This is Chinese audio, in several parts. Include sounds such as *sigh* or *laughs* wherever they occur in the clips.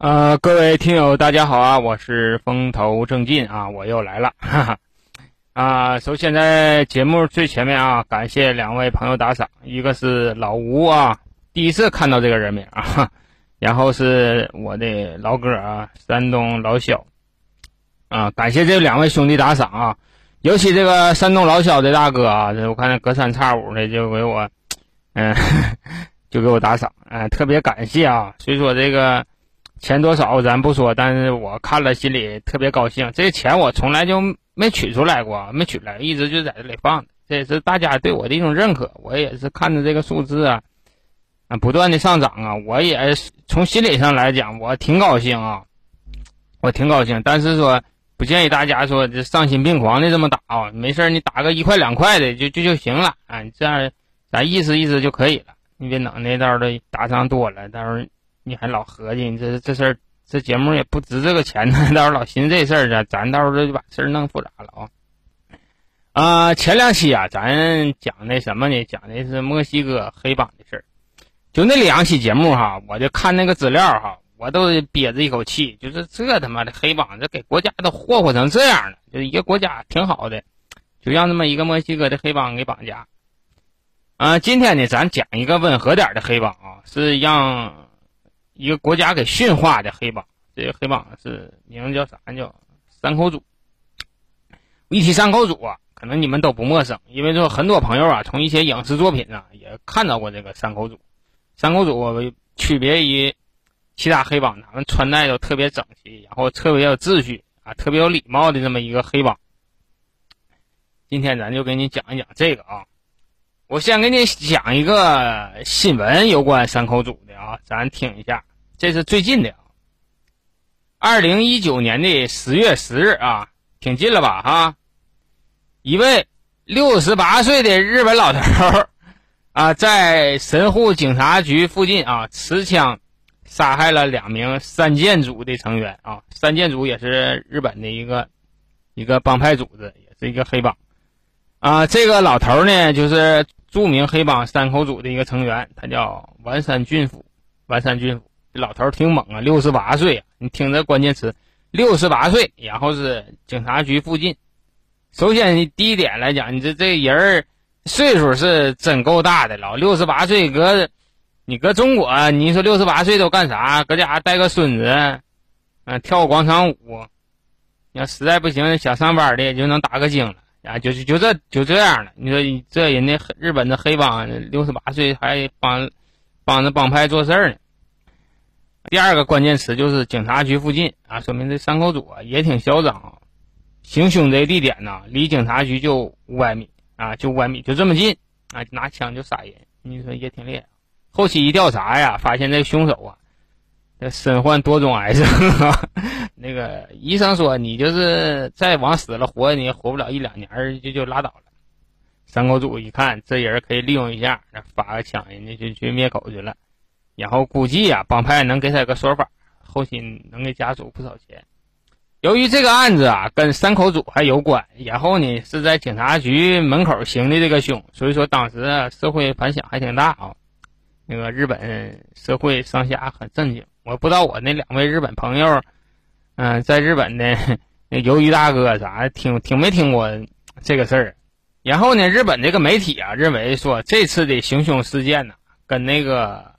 呃，各位听友，大家好啊，我是风头正劲啊，我又来了，*laughs* 哈哈。啊，首先在节目最前面啊，感谢两位朋友打赏，一个是老吴啊，第一次看到这个人名啊，*laughs* 然后是我的老哥啊，山东老小，啊，感谢这两位兄弟打赏啊，尤其这个山东老小的大哥啊，这我看隔三差五的就给我，嗯，*laughs* 就给我打赏，嗯，特别感谢啊，所以说这个。钱多少咱不说，但是我看了心里特别高兴。这钱我从来就没取出来过，没取来，一直就在这里放着。这也是大家对我的一种认可。我也是看着这个数字啊，啊，不断的上涨啊，我也从心理上来讲，我挺高兴啊，我挺高兴。但是说不建议大家说这丧心病狂的这么打啊，没事你打个一块两块的就就就行了啊，这样咱意思意思就可以了。你别等那到的打赏多了，到时候。你还老合计，你这这事儿，这节目也不值这个钱呢。*laughs* 到时候老寻思这事儿去，咱到时候就把事儿弄复杂了啊。啊，前两期啊，咱讲那什么呢？讲的是墨西哥黑帮的事儿。就那两期节目哈，我就看那个资料哈，我都憋着一口气，就是这他妈的黑帮，这给国家都霍霍成这样了。就一个国家挺好的，就让那么一个墨西哥的黑帮给绑架。啊，今天呢，咱讲一个温和点的黑帮啊，是让。一个国家给驯化的黑帮，这个黑帮是名字叫啥？叫三口组。一提三口组啊，可能你们都不陌生，因为说很多朋友啊，从一些影视作品啊也看到过这个三口组。三口组区别于其他黑帮，他们穿戴都特别整齐，然后特别有秩序啊，特别有礼貌的这么一个黑帮。今天咱就给你讲一讲这个啊。我先给你讲一个新闻，有关三口组的啊，咱听一下。这是最近的，二零一九年的十月十日啊，挺近了吧？哈，一位六十八岁的日本老头啊，在神户警察局附近啊，持枪杀害了两名三剑组的成员啊。三剑组也是日本的一个一个帮派组织，也是一个黑帮啊。这个老头呢，就是著名黑帮山口组的一个成员，他叫丸山俊辅。丸山俊辅。这老头挺猛啊，六十八岁啊！你听这关键词，六十八岁，然后是警察局附近。首先，你第一点来讲，你这这人儿岁数是真够大的了。六十八岁搁你搁中国，你说六十八岁都干啥？搁家带个孙子，嗯，跳个广场舞。你要实在不行，想上班的也就能打个精了啊，就就就这就这样了。你说这人家日本的黑帮六十八岁还帮帮着帮派做事呢。第二个关键词就是警察局附近啊，说明这三口组啊也挺嚣张啊。行凶这地点呢，离警察局就五百米啊，就五百米，就这么近啊，拿枪就杀人，你说也挺厉害。后期一调查呀，发现这凶手啊，这身患多种癌症。*laughs* 那个医生说，你就是再往死了活，你也活不了一两年就就拉倒了。三口组一看这人可以利用一下，发个枪，人家就去灭口去了。然后估计啊，帮派能给他个说法，后期能给家属不少钱。由于这个案子啊跟三口组还有关，然后呢是在警察局门口行的这个凶，所以说当时社会反响还挺大啊。那个日本社会上下很震惊。我不知道我那两位日本朋友，嗯，在日本的 *laughs* 那鱿鱼大哥啥听听没听过这个事儿？然后呢，日本这个媒体啊认为说这次的行凶事件呢跟那个。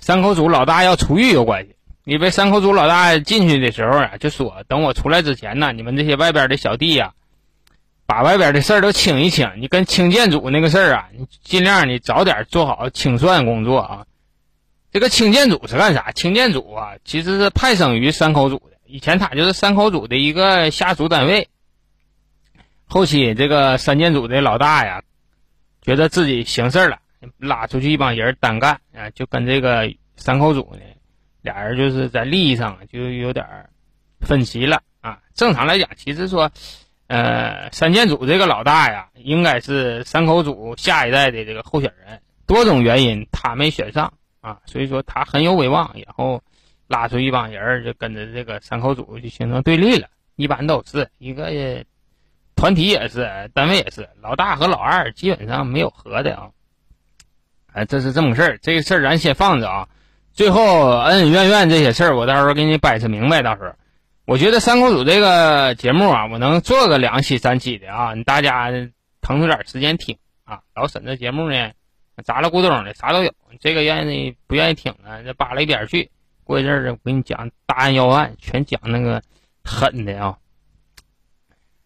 三口组老大要出狱有关系，因为三口组老大进去的时候啊，就说等我出来之前呢，你们这些外边的小弟呀，把外边的事儿都清一清。你跟清建组那个事儿啊，你尽量你早点做好清算工作啊。这个清建组是干啥？清建组啊，其实是派生于三口组的，以前他就是三口组的一个下属单位。后期这个三建组的老大呀，觉得自己行事了。拉出去一帮人单干啊，就跟这个三口组呢，俩人就是在利益上就有点分歧了啊。正常来讲，其实说，呃，三建组这个老大呀，应该是三口组下一代的这个候选人，多种原因他没选上啊，所以说他很有威望，然后拉出一帮人就跟着这个三口组就形成对立了。一般都是一个团体也是，单位也是，老大和老二基本上没有和的啊。哎，这是这么个事儿，这个事儿咱先放着啊。最后恩恩怨怨这些事儿，我到时候给你掰扯明白。到时候，我觉得三口组这个节目啊，我能做个两期三期的啊，你大家腾出点时间听啊。老沈这节目呢，杂了咕咚的啥都有，这个愿意不愿意听呢，就扒拉一边去。过一阵儿，我给你讲大案要案，全讲那个狠的啊。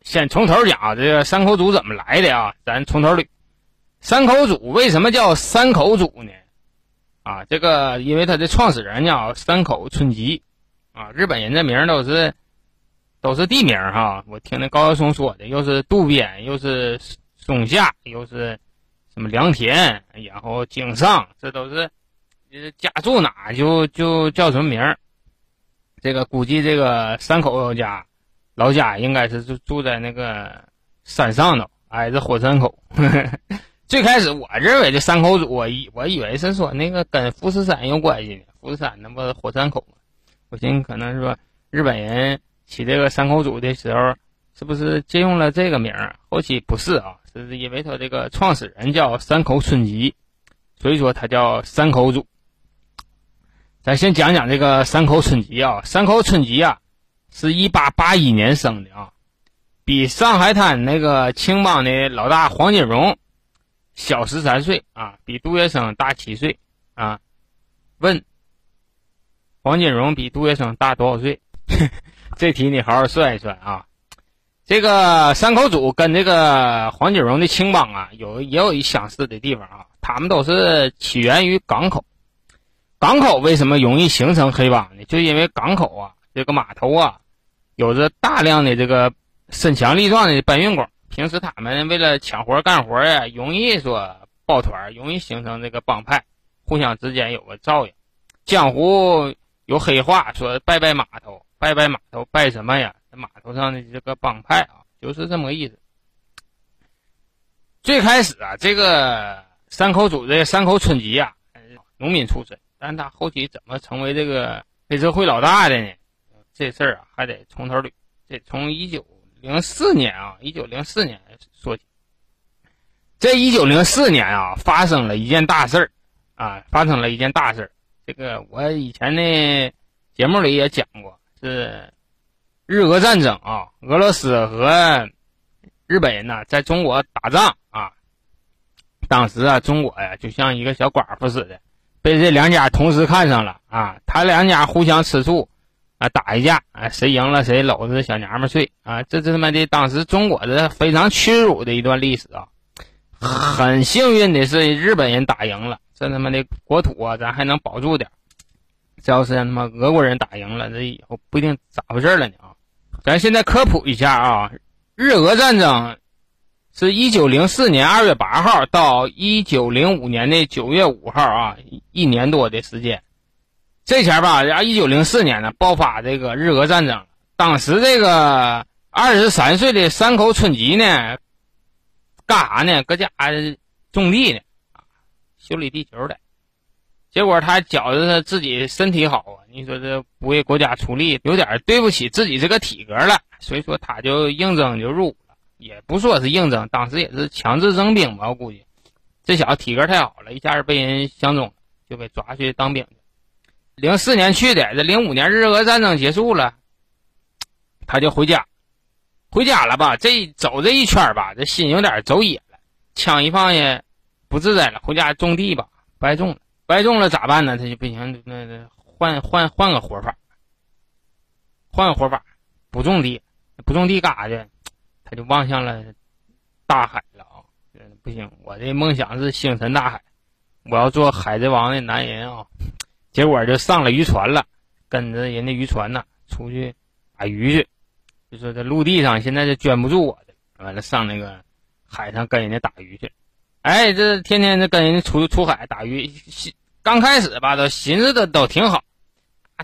先从头讲啊，这个三口组怎么来的啊？咱从头捋。三口组为什么叫三口组呢？啊，这个因为它的创始人叫三口村吉，啊，日本人这名都是都是地名哈。我听那高晓松说的，又是渡边，又是松下，又是什么良田，然后井上，这都是家住哪就就叫什么名。这个估计这个三口家老家应该是住住在那个山上头，挨着火山口。*laughs* 最开始我认为这三口组，我以我以为是说那个跟富士山有关系呢，富士山那不火山口吗？我寻思可能是说日本人起这个三口组的时候，是不是借用了这个名儿？后期不是啊，是因为他这个创始人叫三口村吉，所以说他叫三口组。咱先讲讲这个三口村吉啊，三口村吉啊，是一八八一年生的啊，比上海滩那个青帮的老大黄金荣。小十三岁啊，比杜月笙大七岁啊。问黄金荣比杜月笙大多少岁？*laughs* 这题你好好算一算啊。这个三口组跟这个黄金荣的青帮啊，有也有一相似的地方啊。他们都是起源于港口。港口为什么容易形成黑帮呢？就因为港口啊，这个码头啊，有着大量的这个身强力壮的搬运工。平时他们为了抢活干活呀，容易说抱团，容易形成这个帮派，互相之间有个照应。江湖有黑话说拜拜码头，拜拜码头，拜什么呀？码头上的这个帮派啊，就是这么个意思。最开始啊，这个三口组这三口村吉啊，农民出身，但他后期怎么成为这个黑社会老大的呢？这事儿啊，还得从头捋，得从一九。零四年啊，一九零四年说起，这一九零四年啊，发生了一件大事儿啊，发生了一件大事儿。这个我以前的节目里也讲过，是日俄战争啊，俄罗斯和日本人呢在中国打仗啊。当时啊，中国呀就像一个小寡妇似的，被这两家同时看上了啊，他两家互相吃醋。打一架啊，谁赢了谁搂着小娘们睡啊！这这他妈的，当时中国的非常屈辱的一段历史啊。很幸运的是，日本人打赢了，这他妈的国土啊，咱还能保住点。这要是让他妈俄国人打赢了，这以后不一定咋回事了呢啊！咱现在科普一下啊，日俄战争是一九零四年二月八号到一九零五年的九月五号啊，一年多的时间。这前吧，然后一九零四年呢，爆发这个日俄战争。当时这个二十三岁的山口春吉呢，干啥呢？搁家种地呢，修理地球的。结果他觉得他自己身体好啊，你说这不为国家出力，有点对不起自己这个体格了。所以说他就应征就入伍了，也不说是应征，当时也是强制征兵吧。我估计这小子体格太好了，一下子被人相中了，就被抓去当兵去。零四年去的，这零五年日俄战争结束了，*tsk* 他就回家，回家了吧？这走这一圈吧，这心有点走野了，枪一放下，不自在了，回家种地吧，白种了，白种了咋办呢？他就不行，那那换换换个活法，换个活法，不种地，不种地干啥去？*tsk* 他就望向了大海了啊！不行，我这梦想是星辰大海，我要做海贼王的男人啊！结果就上了渔船了，跟着人家渔船呢出去打鱼去。就说这陆地上现在是圈不住我的，完了上那个海上跟人家打鱼去。哎，这天天这跟人家出出海打鱼，刚开始吧都寻思的都挺好，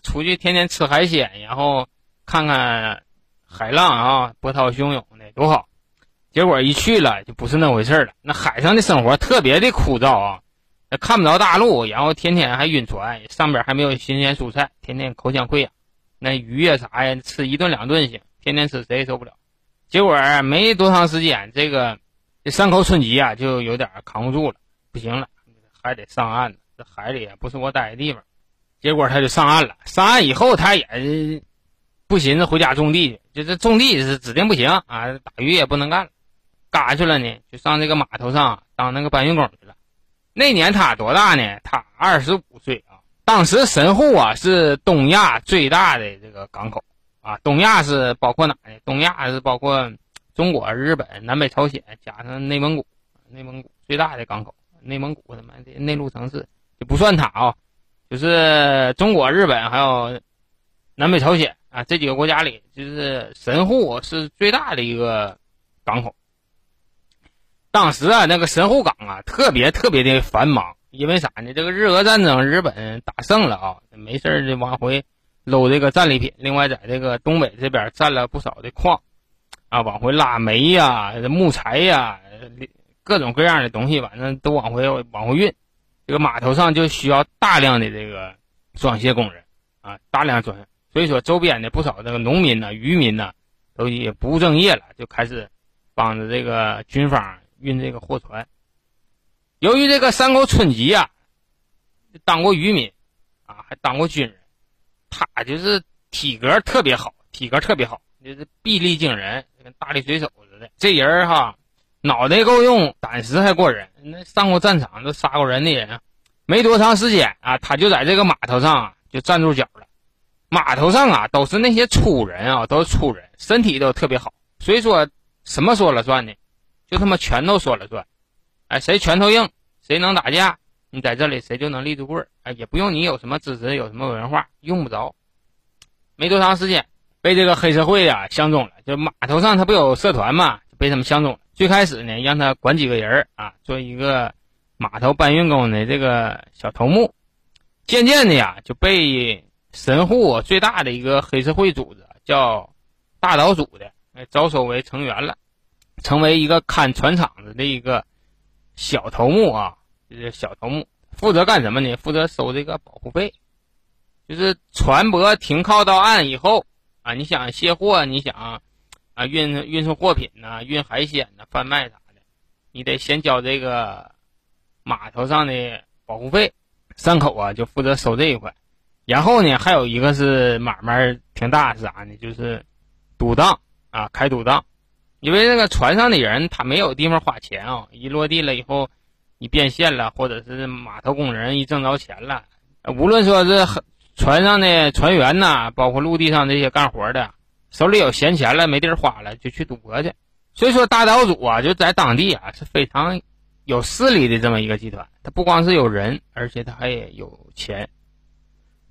出去天天吃海鲜，然后看看海浪啊，波涛汹涌的多好。结果一去了就不是那回事了，那海上的生活特别的枯燥啊。看不着大陆，然后天天还晕船，上边还没有新鲜蔬菜，天天口腔溃疡。那鱼呀啥呀，吃一顿两顿行，天天吃谁也受不了。结果没多长时间，这个这三口春吉啊就有点扛不住了，不行了，还得上岸。这海里也不是我待的地方，结果他就上岸了。上岸以后，他也不寻思回家种地去，就这种地是指定不行啊，打鱼也不能干了。干啥去了呢？就上这个码头上当那个搬运工去了。那年他多大呢？他二十五岁啊。当时神户啊是东亚最大的这个港口啊。东亚是包括哪呢？东亚是包括中国、日本、南北朝鲜，加上内蒙古。内蒙古最大的港口，内蒙古他妈的内陆城市就不算它啊，就是中国、日本还有南北朝鲜啊这几个国家里，就是神户是最大的一个港口。当时啊，那个神户港啊，特别特别的繁忙，因为啥呢？这个日俄战争，日本打胜了啊，没事就往回搂这个战利品。另外，在这个东北这边占了不少的矿啊，往回拉煤呀、木材呀。各种各样的东西，反正都往回往回运，这个码头上就需要大量的这个装卸工人啊，大量装卸。所以说，周边的不少这个农民呢、渔民呢，都也不务正业了，就开始帮着这个军方运这个货船。由于这个山口春吉啊，当过渔民啊，还当过军人，他就是体格特别好，体格特别好，就是臂力惊人，跟大力水手似的。这人哈。脑袋够用，胆识还过人。那上过战场都杀过人的人，没多长时间啊，他就在这个码头上啊就站住脚了。码头上啊都是那些粗人啊，都是粗人，身体都特别好。所以说什么说了算呢？就他妈拳头说了算。哎，谁拳头硬，谁能打架，你在这里谁就能立住棍儿。哎，也不用你有什么知识，有什么文化，用不着。没多长时间，被这个黑社会啊相中了。就码头上他不有社团嘛，被他们相中了。最开始呢，让他管几个人儿啊，做一个码头搬运工的这个小头目。渐渐的呀，就被神户最大的一个黑社会组织叫大岛组的哎招收为成员了，成为一个看船厂子的一个小头目啊，就是小头目，负责干什么呢？负责收这个保护费，就是船舶停靠到岸以后啊，你想卸货，你想。啊，运运送货品呐，运海鲜呐，贩卖啥的，你得先交这个码头上的保护费。三口啊，就负责收这一块。然后呢，还有一个是买卖挺大，是啥呢？就是赌档啊，开赌档。因为那个船上的人他没有地方花钱啊，一落地了以后，你变现了，或者是码头工人一挣着钱了，无论说是船上的船员呐，包括陆地上这些干活的。手里有闲钱了，没地儿花了，就去赌博去。所以说，大岛主啊，就在当地啊是非常有势力的这么一个集团。他不光是有人，而且他还有钱。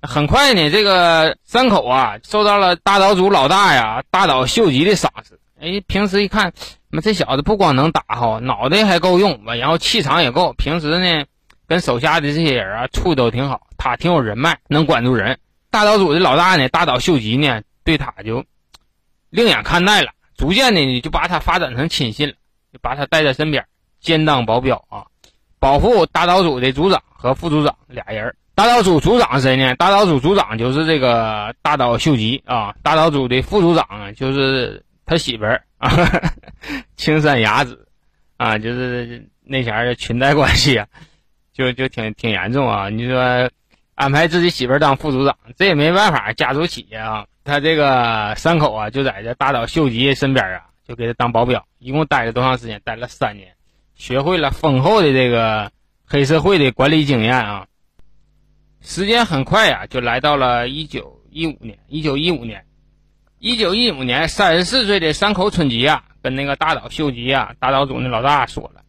很快呢，这个三口啊受到了大岛主老大呀大岛秀吉的赏识。哎，平时一看，妈这小子不光能打哈，脑袋还够用，然后气场也够。平时呢，跟手下的这些人啊处的都挺好，他挺有人脉，能管住人。大岛主的老大呢，大岛秀吉呢，对他就。另眼看待了，逐渐的你就把他发展成亲信了，就把他带在身边，兼当保镖啊，保护大岛组的组长和副组长俩人。大岛组组长谁呢？大岛组组长就是这个大岛秀吉啊。大岛组的副组长就是他媳妇儿啊，青山雅子啊，就是那前儿裙带关系啊，就就挺挺严重啊。你说安排自己媳妇儿当副组长，这也没办法，家族企业啊。他这个三口啊，就在这大岛秀吉身边啊，就给他当保镖，一共待了多长时间？待了三年，学会了丰厚的这个黑社会的管理经验啊。时间很快呀，就来到了一九一五年。一九一五年，一九一五年，三十四岁的山口春吉啊，跟那个大岛秀吉啊，大岛组的老大说了，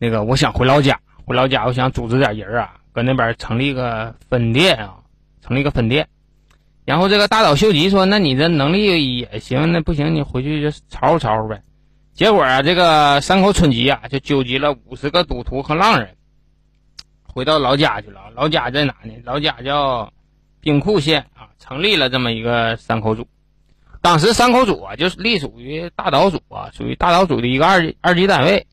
那个我想回老家，回老家，我想组织点人啊，搁那边成立一个分店啊，成立一个分店。然后这个大岛秀吉说：“那你这能力也行，那不行，你回去就吵吵吵吵呗。”结果啊，这个山口春吉啊，就纠集了五十个赌徒和浪人，回到老家去了。老家在哪呢？老家叫兵库县啊，成立了这么一个山口组。当时山口组啊，就是隶属于大岛组啊，属于大岛组的一个二二级单位。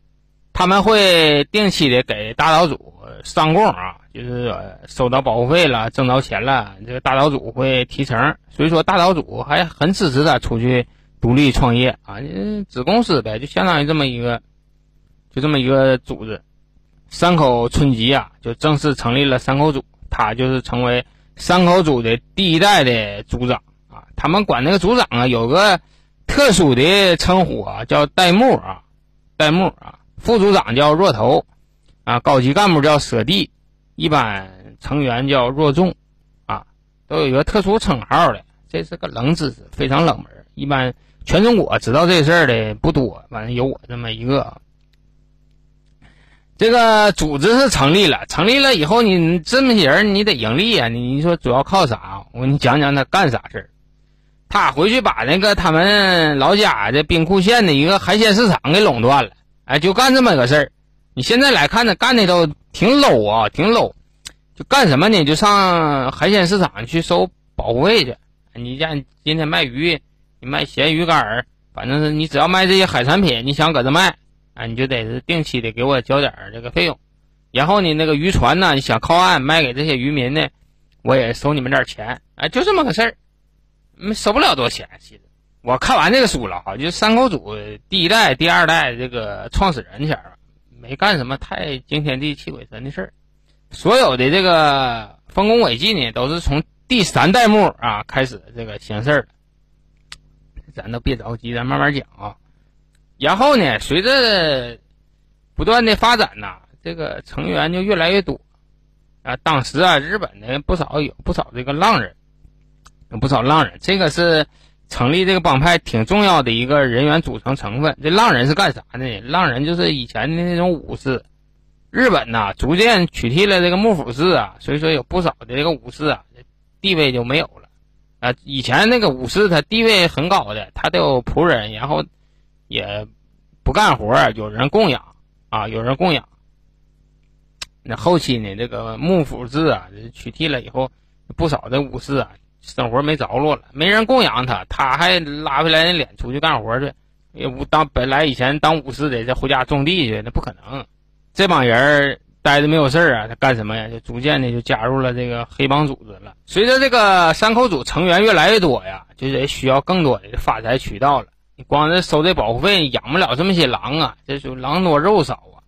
他们会定期的给大岛组上供啊。就是收到保护费了，挣着钱了，这个大岛主会提成，所以说大岛主还很支持他出去独立创业啊，子公司呗，就相当于这么一个，就这么一个组织。山口春吉啊，就正式成立了山口组。他就是成为山口组的第一代的组长啊。他们管那个组长啊有个特殊的称呼啊，叫代木啊，代木啊。副组长叫若头啊，高级干部叫舍弟，一般成员叫若众啊，都有一个特殊称号的。这是个冷知识，非常冷门，一般全中国知道这事儿的不多，反正有我这么一个。这个组织是成立了，成立了以后，你这么些人，你得盈利啊！你你说主要靠啥？我给你讲讲他干啥事儿。他回去把那个他们老家这兵库县的一个海鲜市场给垄断了，哎，就干这么个事儿。你现在来看，他干的都挺 low 啊，挺 low。就干什么呢？就上海鲜市场去收保护费去。你像今天卖鱼，你卖咸鱼干儿，反正是你只要卖这些海产品，你想搁这卖。啊，你就得是定期的给我交点这个费用，然后你那个渔船呢，你想靠岸卖给这些渔民呢，我也收你们点钱，哎，就这么个事儿，没收不了多少钱。其实我看完这个书了哈，就三口组第一代、第二代这个创始人前儿，没干什么太惊天地泣鬼神的事儿，所有的这个丰功伟绩呢，都是从第三代目啊开始这个行事儿。咱都别着急，咱慢慢讲啊。然后呢，随着不断的发展呐，这个成员就越来越多啊。当时啊，日本的不少有不少这个浪人，有不少浪人，这个是成立这个帮派挺重要的一个人员组成成分。这浪人是干啥的？浪人就是以前的那种武士。日本呐，逐渐取缔了这个幕府制啊，所以说有不少的这个武士啊，地位就没有了啊。以前那个武士他地位很高的，他都有仆人，然后。也不干活有人供养啊，有人供养。那后期呢，这个幕府制啊取缔了以后，不少的武士啊生活没着落了，没人供养他，他还拉回来那脸出去干活去。也武当本来以前当武士的，这回家种地去，那不可能。这帮人待着没有事儿啊，他干什么呀？就逐渐的就加入了这个黑帮组织了。随着这个山口组成员越来越多呀，就得需要更多的发财渠道了。你光这收这保护费，养不了这么些狼啊！这就狼多肉少啊，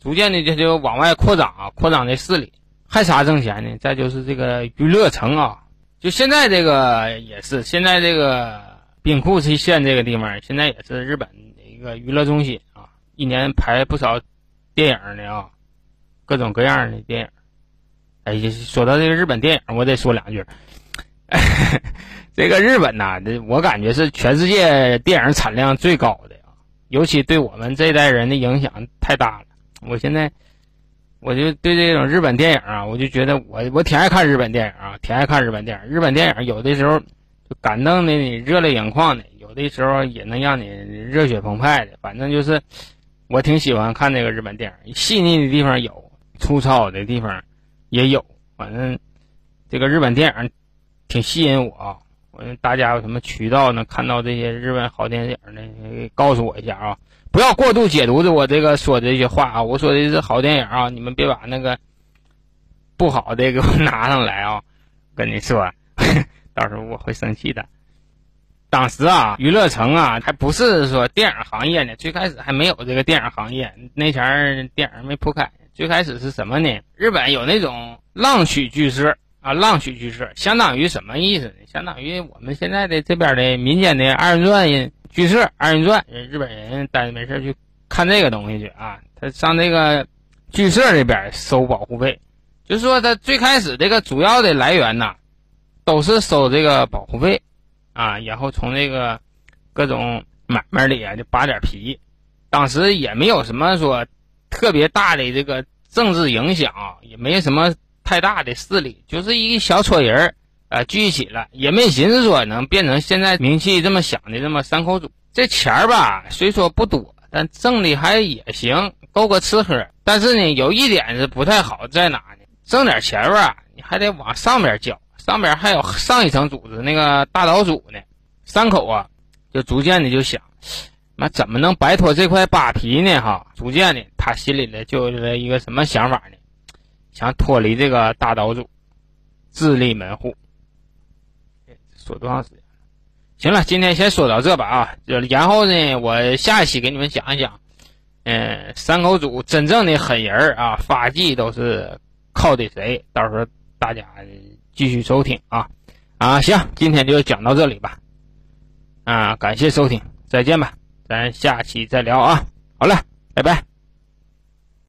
逐渐的这就往外扩张啊，扩张这势力。还啥挣钱呢？再就是这个娱乐城啊，就现在这个也是，现在这个兵库县这个地方，现在也是日本的一个娱乐中心啊，一年拍不少电影的啊，各种各样的电影。哎，说到这个日本电影，我得说两句。*laughs* 这个日本呐，这我感觉是全世界电影产量最高的啊，尤其对我们这一代人的影响太大了。我现在我就对这种日本电影啊，我就觉得我我挺爱看日本电影啊，挺爱看日本电影。日本电影有的时候就感动的你热泪盈眶的，有的时候也能让你热血澎湃的。反正就是我挺喜欢看这个日本电影，细腻的地方有，粗糙的地方也有。反正这个日本电影挺吸引我啊。我大家有什么渠道能看到这些日本好电影呢？告诉我一下啊！不要过度解读的我这个说这些话啊！我说的是好电影啊，你们别把那个不好的给我 *laughs* 拿上来啊！跟你说，*laughs* 到时候我会生气的。当时啊，娱乐城啊，还不是说电影行业呢，最开始还没有这个电影行业，那前儿电影没铺开。最开始是什么呢？日本有那种浪曲剧社。啊，浪曲剧社相当于什么意思呢？相当于我们现在的这边的民间的二人转剧社，二人转，日本人待着没事去看这个东西去啊。他上这个剧社这边收保护费，就是说他最开始这个主要的来源呐，都是收这个保护费啊，然后从这个各种买卖里啊就扒点皮。当时也没有什么说特别大的这个政治影响，也没什么。太大的势力，就是一个小撮人儿，啊，聚一起了，也没寻思说能变成现在名气这么响的这么三口组。这钱儿吧，虽说不多，但挣的还也行，够个吃喝。但是呢，有一点是不太好在哪呢？挣点钱吧，你还得往上边交，上边还有上一层组织那个大岛组呢。三口啊，就逐渐的就想，那怎么能摆脱这块扒皮呢？哈，逐渐的，他心里呢就有一个什么想法呢？想脱离这个大岛主，自立门户。说多长时间？行了，今天先说到这吧啊。然后呢，我下一期给你们讲一讲，嗯，三口组真正的狠人啊，发迹都是靠的谁？到时候大家继续收听啊啊，行，今天就讲到这里吧，啊，感谢收听，再见吧，咱下期再聊啊，好了，拜拜。